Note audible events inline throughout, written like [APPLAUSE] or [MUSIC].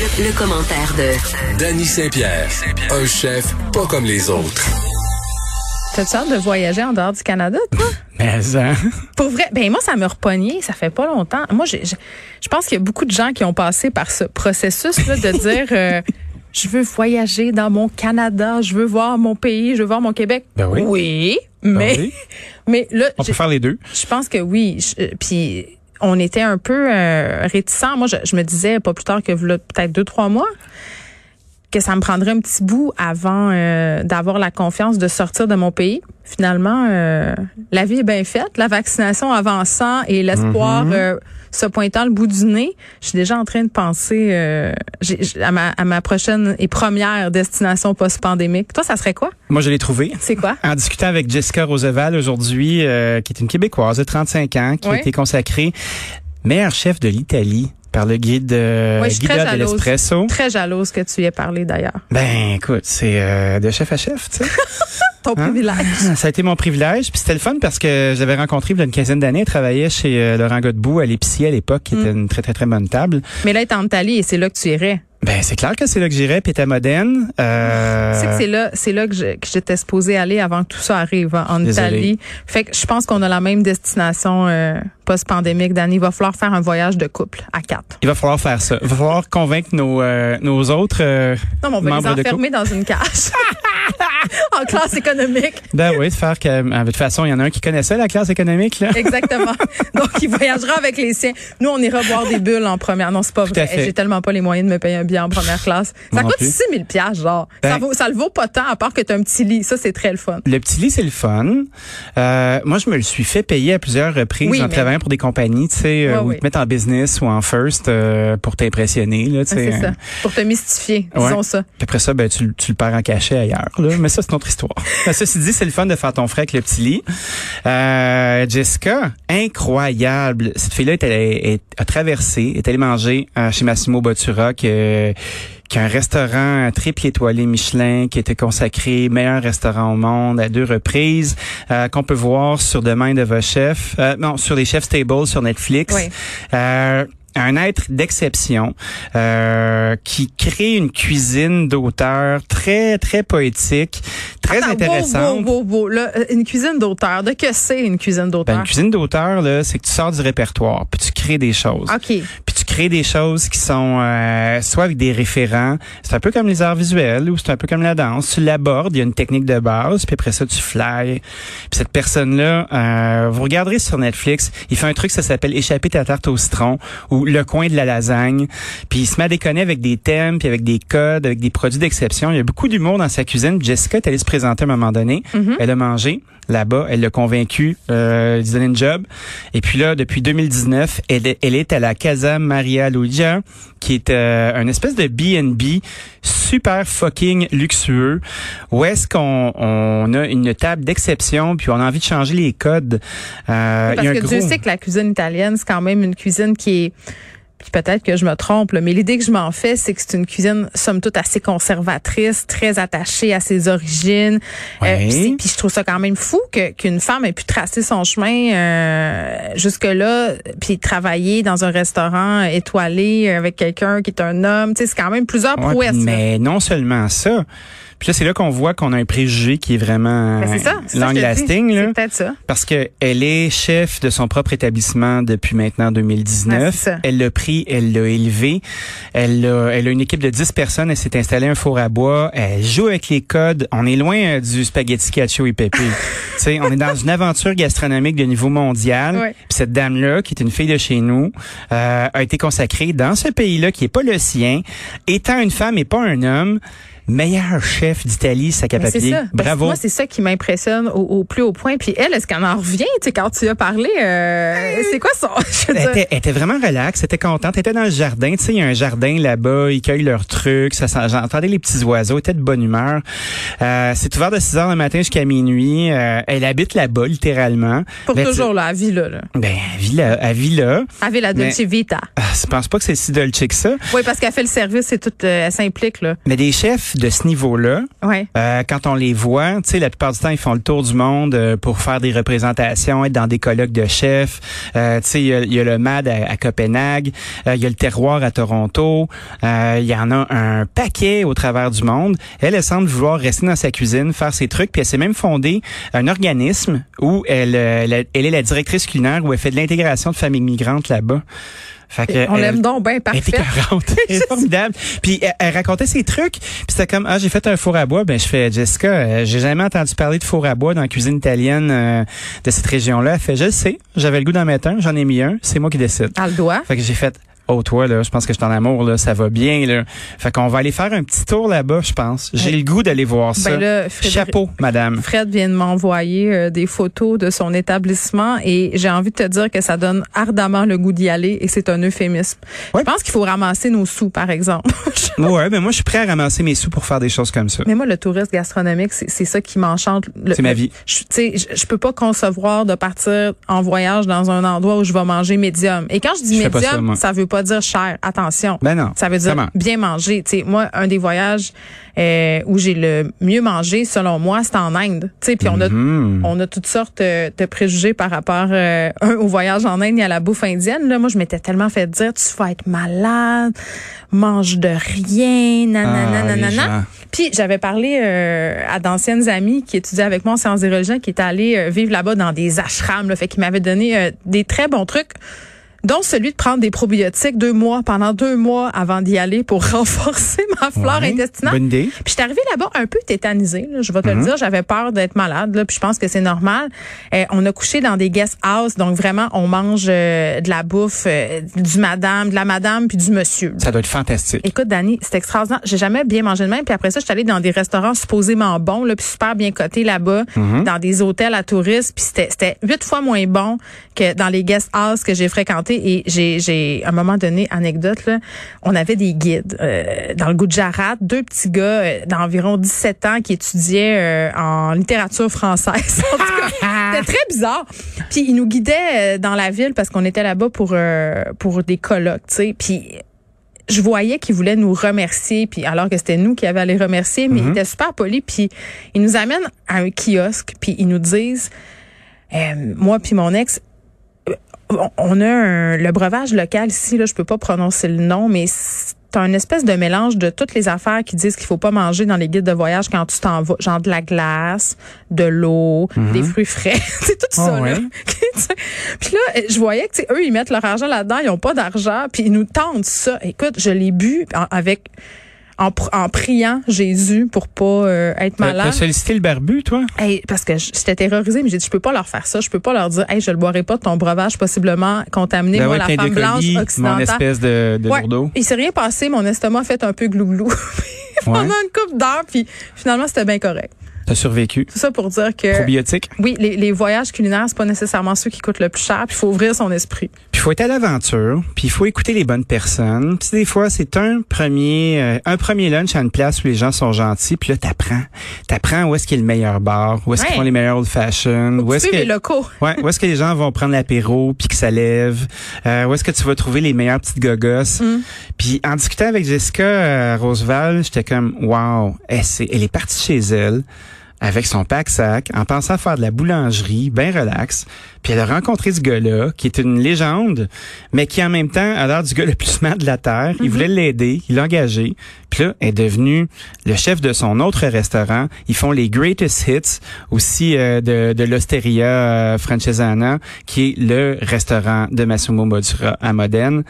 Le, le commentaire de Danny Saint-Pierre, un chef pas comme les autres. T'as-tu hâte de voyager en dehors du Canada, toi? [LAUGHS] Mais hein? Pour vrai, ben moi, ça me repogné, ça fait pas longtemps. Moi, j'ai- j'ai- je pense qu'il y a beaucoup de gens qui ont passé par ce processus-là de [LAUGHS] dire euh, je veux voyager dans mon Canada, je veux voir mon pays, je veux voir mon Québec. Ben oui. Oui, mais, oui. mais là, On peut faire les deux. je pense que oui. Je- euh, Puis on était un peu euh, réticents. Moi, je, me disais pas plus tard que peut-être deux, trois mois que ça me prendrait un petit bout avant euh, d'avoir la confiance de sortir de mon pays. Finalement, euh, la vie est bien faite. La vaccination avançant et l'espoir euh, se pointant le bout du nez, je suis déjà en train de penser euh, à, ma, à ma prochaine et première destination post-pandémique. Toi, ça serait quoi? Moi, je l'ai trouvé. C'est quoi? En discutant avec Jessica Roosevelt aujourd'hui, euh, qui est une Québécoise de 35 ans, qui Oui. a été consacrée meilleure chef de l'Italie par le guide euh, Ouais, je suis très Guida de l'Espresso. Très jalouse que tu y aies parlé d'ailleurs. Ben, écoute, c'est euh, de chef à chef, tu sais. [LAUGHS] Ton Hein? privilège. Ça a été mon privilège. Puis c'était le fun parce que j'avais rencontré il y a une quinzaine d'années, elle travaillait chez euh, Laurent Godbout à l'épicier à l'époque, qui Mm. était une très, très, très bonne table. Mais là, tu es en Italie et c'est là que tu irais. Ben, c'est clair que c'est là que j'irais, puis était moderne. Euh, Tu sais que c'est là, c'est là que je- que j'étais supposée aller avant que tout ça arrive hein, en Désolé. Italie. Fait que je pense qu'on a la même destination euh, post-pandémique. Danny, il va falloir faire un voyage de couple à quatre. Il va falloir faire ça. Il va falloir convaincre nos, euh, nos autres euh, Non, mais on va membres les enfermer dans une cage. [LAUGHS] en classe économique. Ben oui, de faire que, euh, de toute façon, il y en a un qui connaissait la classe économique, là. Exactement. [LAUGHS] Donc, il voyagera avec les siens. Nous, on ira boire des bulles en première. Non, c'est pas Tout vrai. J'ai tellement pas les moyens de me payer un billet en première classe. Ça coûte plus. 6 000 piastres, genre. ça, Ben- vaut, ça le vaut pas tant, à part que t'as un petit lit. Ça, c'est très le fun. Le petit lit, c'est le fun. Euh, moi, je me le suis fait payer à plusieurs reprises Oui, en travaillant pour des compagnies, tu sais, euh, Ouais, où oui. ils te mettent en business ou en first euh, pour t'impressionner, là, tu sais. C'est ça. Pour te mystifier, Ouais. disons ça. Puis après ça, ben, tu, le- tu le perds en cachet ailleurs. Là. Mais ça, c'est notre histoire. [LAUGHS] Ben, ceci dit, c'est le fun de faire ton frais avec le petit lit. Euh, Jessica, incroyable. Cette fille-là est, allée- est- a traversé, est allée manger euh, chez Massimo Bottura, qui, euh, qui a un restaurant à triple étoilé Michelin, qui était consacré meilleur restaurant au monde à deux reprises, euh, qu'on peut voir sur Demain de vos chefs, euh, non, sur les Chefs Table sur Netflix. Oui. Euh, un être d'exception euh, qui crée une cuisine d'auteur très très poétique, très Attends, intéressante. Beau, beau, beau, beau. Là, euh, une cuisine d'auteur. De que c'est une cuisine Ben, d'auteur? une cuisine d'auteur là, c'est que tu sors du répertoire, puis tu crées des choses. OK. Puis tu crées des choses qui sont euh, soit avec des référents, c'est un peu comme les arts visuels ou c'est un peu comme la danse, tu l'abordes, il y a une technique de base, puis après ça tu fly. Puis cette personne là, euh, vous regarderez sur Netflix, il fait un truc ça s'appelle échapper ta tarte au citron ou le coin de la lasagne, puis il se met à déconner avec des thèmes, puis avec des codes, avec des produits d'exception. Il y a beaucoup d'humour dans sa cuisine. Jessica est allée se présenter à un moment donné, elle a mangé là-bas, elle l'a convaincu euh, donner une job. Et puis là, depuis 2019, elle, est- elle est à la Casa Maria Qui est euh, un espèce de B&B super fucking luxueux, où est-ce qu'on on a une table d'exception, puis on a envie de changer les codes. Euh, y Parce a un que gros... Dieu sait que la cuisine italienne, c'est quand même une cuisine qui est puis peut-être que je me trompe, là, mais l'idée que je m'en fais, c'est que c'est une cuisine, somme toute, assez conservatrice, très attachée à ses origines. Euh, Ouais. puis je trouve ça quand même fou que qu'une femme ait pu tracer son chemin euh, jusque-là, puis travailler dans un restaurant étoilé avec quelqu'un qui est un homme. Tu sais, c'est quand même plusieurs Ouais, prouesses. là. mais non seulement ça. Puis là, c'est là qu'on voit qu'on a un préjugé qui est vraiment Ben, ça. ça long lasting. là. C'est peut-être ça. Parce que elle est chef de son propre établissement depuis maintenant Ouais, 2019. c'est ça. elle l'a pris, elle l'a élevé. Elle a, elle a une équipe de 10 personnes. Elle s'est installée un four à bois. Elle joue avec les codes. On est loin euh, du spaghetti cacio et pépé. [LAUGHS] tu sais, on est dans une aventure gastronomique de niveau mondial. Ouais. Puis cette dame-là, qui est une fille de chez nous, euh, a été consacrée dans ce pays-là qui est pas le sien, étant une femme et pas un homme. Meilleur chef d'Italie, sac à papier. ça. Ben, Bravo. moi, c'est ça qui m'impressionne au, au plus haut point. Puis elle, est-ce qu'elle en revient? Tu sais, quand tu as parlé, euh, c'est quoi [LAUGHS] veux Elle était, elle était vraiment relax, elle était contente, elle était dans le jardin, tu sais, il y a un jardin là-bas, ils cueillent leurs trucs, ça, j'entendais les petits oiseaux, elle était de bonne humeur. Euh, c'est ouvert de 6 heures le matin jusqu'à minuit, Euh, elle habite là-bas, littéralement. pour Ben, toujours, là, à vie, là. Ben, elle vit là, elle vit là. Avec la Dolce Mais- Vita. Ah, je pense pas que c'est si dolce que ça. Oui, parce qu'elle fait le service et tout, euh, elle s'implique, là. Mais des chefs de ce niveau-là, Ouais. euh, quand on les voit, tu sais, la plupart du temps, ils font le tour du monde euh, pour faire des représentations, être dans des colloques de chefs. Euh, tu sais, il y y, a le MAD à, à Copenhague, euh, il y a le Terroir à Toronto. Euh, Il y en a un paquet au travers du monde. Elle, elle semble vouloir rester dans sa cuisine, faire ses trucs, puis elle s'est même fondée un organisme où elle, euh, elle, elle est la directrice culinaire, où elle fait de l'intégration de familles migrantes là-bas. Fait que On elle- l'aime donc bien elle était parfait. 40. Elle est formidable. Puis elle, elle racontait ses trucs. Puis c'était comme ah j'ai fait un four à bois. Ben je fais Jessica, euh, j'ai jamais entendu parler de four à bois dans la cuisine italienne euh, de cette région-là. Elle fait je le sais. J'avais le goût d'en mettre un. J'en ai mis un. C'est moi qui décide. À le doigt. Fait que j'ai fait Oh toi là, je pense que je suis en amour là, ça va bien là. Fait qu'on va aller faire un petit tour là-bas, je pense. J'ai le goût d'aller voir ça. Ben là, Frédéric- Chapeau, madame. Fred vient de m'envoyer euh, des photos de son établissement et j'ai envie de te dire que ça donne ardemment le goût d'y aller et c'est un euphémisme. Je pense qu'il faut ramasser nos sous, par exemple. [LAUGHS] Ouais, ben moi je suis prêt à ramasser mes sous pour faire des choses comme ça. Mais moi, le tourisme gastronomique, c'est ça qui m'enchante. Le- C'est ma vie. Je, tu sais, je, peux pas concevoir de partir en voyage dans un endroit où je vais manger médium. Et quand je dis Je ça, médium, moi. ça, veut pas dire cher. Attention. Ben non. Ça veut dire bien manger. Tu sais, moi, un des voyages euh, où j'ai le mieux mangé, selon moi, c'est en Inde. Puis on a Mhm. on a toutes sortes euh, de préjugés par rapport euh, un au voyage en Inde et à la bouffe indienne. Là, moi, je m'étais tellement fait dire, tu vas être malade, mange de rien, nanana, Ah, nanana. Puis j'avais parlé euh, à d'anciennes amies qui étudiaient avec moi en sciences des religions, qui étaient allées euh, vivre là-bas dans des ashrams, là, fait qu'ils m'avaient donné euh, des très bons trucs dont celui de prendre des probiotiques deux mois, pendant deux mois avant d'y aller pour [LAUGHS] renforcer ma flore Ouais, intestinale. Bonne idée. Puis je suis arrivée là-bas un peu tétanisée, là, je vais te le dire, j'avais peur d'être malade, là, puis je pense que c'est normal. Euh, on a couché dans des guest house, donc vraiment on mange euh, de la bouffe euh, du madame, de la madame puis du monsieur. Ça doit être fantastique. Écoute, Dani, c'est extraordinaire. J'ai jamais bien mangé de même. Puis après ça, je suis allée dans des restaurants supposément bons, là, puis super bien cotés là-bas, dans des hôtels à touristes. Puis c'était, c'était huit fois moins bon que dans les guest house que j'ai fréquentés. Et j'ai, j'ai, à un moment donné, anecdote, là, on avait des guides euh, dans le Gujarat, deux petits gars euh, d'environ 17 ans qui étudiaient euh, en littérature française. [LAUGHS] En tout cas, c'était très bizarre. Puis ils nous guidaient dans la ville parce qu'on était là-bas pour pour des colloques, tu sais. Puis je voyais qu'ils voulaient nous remercier, puis alors que c'était nous qui avions à les remercier, mais ils étaient super polis, puis ils nous amènent à un kiosque, puis ils nous disent, euh, moi puis mon ex, on- a un- le breuvage local ici, là, je peux pas prononcer le nom, mais c'est un espèce de mélange de toutes les affaires qui disent qu'il faut pas manger dans les guides de voyage quand tu t'en vas, genre de la glace, de l'eau, des fruits frais, [LAUGHS] c'est tout ça Oh, là. ouais. [LAUGHS] Puis là, je voyais que eux ils mettent leur argent là-dedans, ils ont pas d'argent, puis ils nous tentent ça. Écoute, je l'ai bu avec en, pr- en priant Jésus pour pas euh, être malade. T'as sollicité le barbu, toi? Hey, parce que j'étais terrorisée, mais j'ai dit, je peux pas leur faire ça. Je peux pas leur dire, hey, je le boirai pas de ton breuvage possiblement contaminé. Ben Moi, ouais, la femme blanche d'écolis, mon occidentale. espèce de, de Ouais. lourdeau. Il s'est rien passé. Mon estomac a fait un peu glouglou [LAUGHS] pendant Ouais. une couple d'heures, puis finalement, c'était bien correct. T'as survécu. Tout ça pour dire que, Probiotique. oui, les, les voyages culinaires, c'est pas nécessairement ceux qui coûtent le plus cher, puis il faut ouvrir son esprit. Puis il faut être à l'aventure, puis il faut écouter les bonnes personnes. Puis des fois, c'est un premier euh, un premier lunch à une place où les gens sont gentils, puis là t'apprends. T'apprends où est-ce qu'il y a le meilleur bar, où est-ce qu'ils Ouais. font les meilleurs old fashion, où est-ce sais, les que locaux. [LAUGHS] Ouais, où est-ce que les gens vont prendre l'apéro puis que ça lève? Euh, où est-ce que tu vas trouver les meilleures petites gogosses? Mm. Puis en discutant avec Jessica euh, Roosevelt, j'étais comme wow, elle, c'est- elle est partie chez elle avec son pack-sac en pensant faire de la boulangerie, bien relax. Puis elle a rencontré ce gars-là qui est une légende, mais qui en même temps a l'air du gars le plus smart de la terre. Il voulait l'aider, il l'a engagé. Puis là, elle est devenue le chef de son autre restaurant. Ils font les Greatest Hits, aussi euh, de, de l'Osteria euh, Francesana, qui est le restaurant de Massimo Bottura à Modène.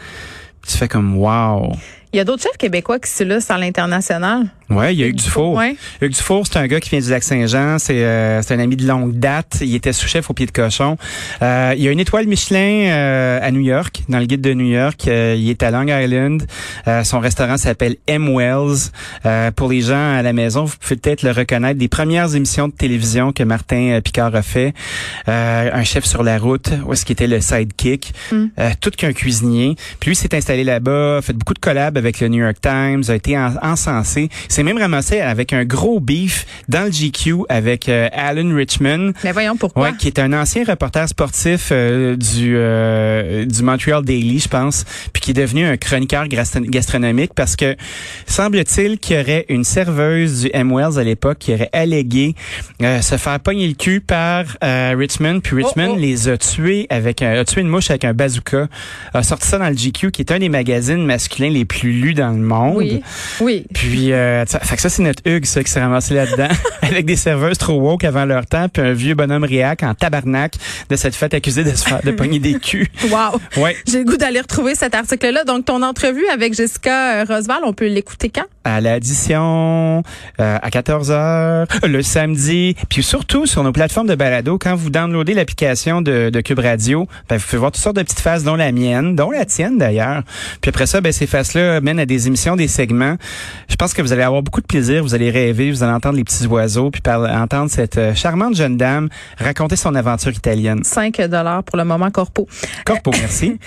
Tu fais comme wow. Il y a d'autres chefs québécois qui s'illustrent à l'international? Ouais, il y a Hugues Dufour. Ouais. Hugues Dufour, c'est un gars qui vient du Lac-Saint-Jean. C'est euh, c'est un ami de longue date. Il était sous-chef au pied de cochon. Euh, il y a une étoile Michelin euh, à New York, dans le guide de New York. Euh, il est à Long Island. Euh, son restaurant s'appelle M. Wells. Euh, pour les gens à la maison, vous pouvez peut-être le reconnaître. Des premières émissions de télévision que Martin Picard a fait. Euh, un chef sur la route, où est-ce qu'il était le sidekick. Mm. Euh, tout qu'un cuisinier. Puis lui s'est installé là-bas, a fait beaucoup de collabs avec le New York Times, a été en- encensé. C'est s'est même ramassé avec un gros beef dans le GQ avec euh, Alan Richmond. Mais voyons pourquoi? Ouais, qui est un ancien reporter sportif euh, du euh, du Montreal Daily, je pense, puis qui est devenu un chroniqueur gastronomique parce que semble-t-il qu'il y aurait une serveuse du M Wells à l'époque qui aurait allégué se faire pogner le cul par Richmond, puis Richmond Oh, oh. les a tués avec un, a tué une mouche avec un bazooka, a sorti ça dans le GQ qui est un des magazines masculins les plus lus dans le monde. Oui, oui. Puis, euh, ça, fait que ça, c'est notre Hugues, ça, qui s'est ramassé là-dedans, [LAUGHS] avec des serveuses trop woke avant leur temps, puis un vieux bonhomme réac en tabarnak de cette fête accusé de se faire, de pogner des culs. [LAUGHS] Wow. Ouais. J'ai le goût d'aller retrouver cet article-là. Donc, ton entrevue avec Jessica euh, Roseval, on peut l'écouter quand? À l'addition, euh, à 14h, le samedi, puis surtout sur nos plateformes de balado, quand vous downloadez l'application de, de Cube Radio, ben, vous pouvez voir toutes sortes de petites faces, dont la mienne, dont la tienne d'ailleurs. Puis après ça, ben, ces faces-là mènent à des émissions, des segments. Je pense que vous allez avoir beaucoup de plaisir, vous allez rêver, vous allez entendre les petits oiseaux, puis par, entendre cette euh, charmante jeune dame raconter son aventure italienne. 5 dollars pour le moment corpo. Corpo, [LAUGHS] merci.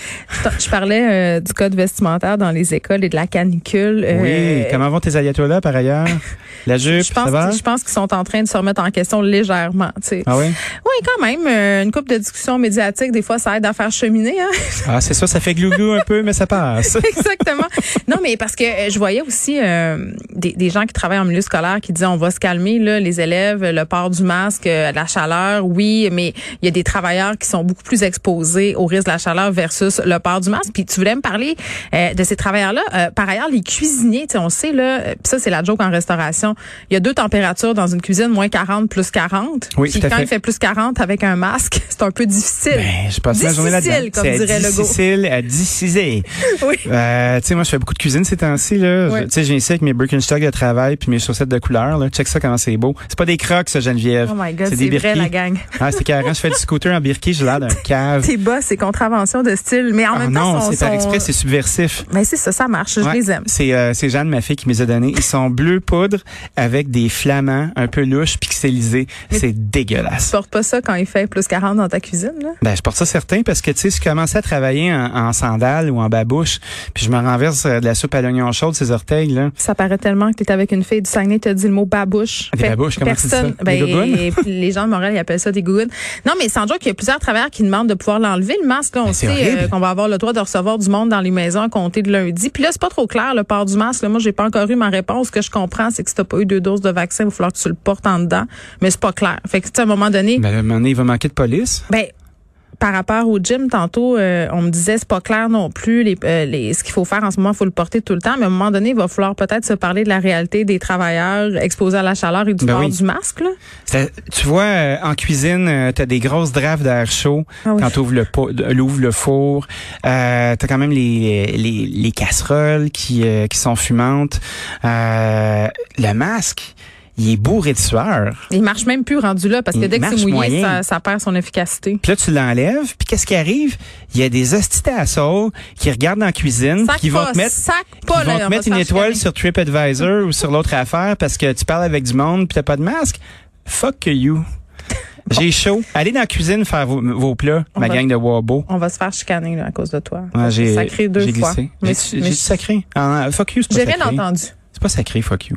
Je parlais euh, du code vestimentaire dans les écoles et de la canicule. Oui, Euh, comment vont tes ayatollahs par ailleurs? [LAUGHS] La jupe, je pense, ça va? je pense qu'ils sont en train de se remettre en question légèrement. Ah oui? Oui, quand même. une coupe de discussion médiatique, des fois, ça aide à faire cheminer. Hein? [LAUGHS] Ah, c'est ça, ça fait glou-glou un peu, mais ça passe. Exactement. Non, mais parce que je voyais aussi euh, des, des gens qui travaillent en milieu scolaire qui disaient on va se calmer, là, les élèves, le port du masque, euh, la chaleur, oui, mais il y a des travailleurs qui sont beaucoup plus exposés au risque de la chaleur versus le port du masque. Puis tu voulais me parler euh, de ces travailleurs-là. Euh, par ailleurs, les cuisiniers, tu sais, on sait, là, euh, puis ça, c'est la joke en restauration. Il y a deux températures dans une cuisine, moins 40, plus 40. Oui, Puis tout à quand fait. il fait plus 40 avec un masque, [LAUGHS] c'est un peu difficile. Ben, je passe ma journée là-dedans. Difficile, comme C'est dirait Legault. difficile à décider. [LAUGHS] Oui. Euh, tu sais, moi, je fais beaucoup de cuisine ces temps-ci, là. Tu sais, je viens ici avec mes Birkenstock de travail puis mes chaussettes de couleur, là. Check ça comment c'est beau. C'est pas des crocs, ça, Geneviève. Oh my God, c'est c'est des vrai, la gang. [LAUGHS] Ah, c'est carré. Je fais du scooter en birki, j'ai l'air d'un [LAUGHS] cave. Tes bas, c'est contravention de style. Mais en Ah même non, temps, sont- c'est par exprès, c'est subversif. Mais c'est ça, ça marche. Je les aime. C'est euh, c'est Jeanne, ma fille, qui me les a donnés. Ils sont bleu poudre avec des flamants un peu louches, pixelisés. C'est Tu dégueulasse. portes pas ça quand il fait plus 40 dans ta cuisine, là? Ben, je porte ça certain parce que, tu sais, si je commençais à travailler en, en sandales ou en babouche, puis je me renverse euh, de la soupe à l'oignon chaude, ces orteils, là. Ça paraît tellement que t'es avec une fille du Saguenay, t'as dit le mot babouche. Des Fait- babouches, comment tu dis personne, ça? Des ben, [LAUGHS] les gens de Montréal, ils appellent ça des gougounes. Non, mais sans joke, il y a plusieurs travailleurs qui demandent de pouvoir l'enlever, le masque. Là, on Ben, sait euh, qu'on va avoir le droit de recevoir du monde dans les maisons à compter de lundi. Puis là, c'est pas trop clair, le port du masque. Là, moi, j'ai pas encore eu ma réponse. Ce que je comprends, c'est que si t'as pas eu deux doses de vaccin, il va falloir que tu le portes en dedans. Mais c'est pas clair. Fait que, tu sais, à un moment donné, Ben, à un moment donné, il va manquer de police. Ben, par rapport au gym, tantôt, euh, on me disait c'est pas clair non plus les, euh, les, ce qu'il faut faire en ce moment, il faut le porter tout le temps. Mais à un moment donné, il va falloir peut-être se parler de la réalité des travailleurs exposés à la chaleur et du Ben port oui. du masque. Là. Ça- tu vois, euh, en cuisine, euh, t'as des grosses drafts d'air chaud Ah oui. quand t'ouvres le, po- l'ouvres le four. Euh, t'as quand même les, les, les casseroles qui, euh, qui sont fumantes. Euh, le masque, il est bourré de sueur. Il marche même plus rendu là parce que Il dès que c'est mouillé, ça, ça perd son efficacité. Puis là, tu l'enlèves, puis qu'est-ce qui arrive? Il y a des hosties d'assaut qui regardent dans la cuisine, Sac qui vont pas, te mettre, qui vont là, te mettre une étoile chicaner. sur TripAdvisor ou sur l'autre affaire parce que tu parles avec du monde puis t'as pas de masque. Fuck you. J'ai chaud. Allez dans la cuisine faire vos, vos plats, On ma va- gang de Wabo. On va se faire chicaner là, à cause de toi. Ouais, j'ai sacré deux fois. J'ai sacré. Ah, fuck you, c'est pas j'ai rien entendu. C'est pas sacré, fuck you.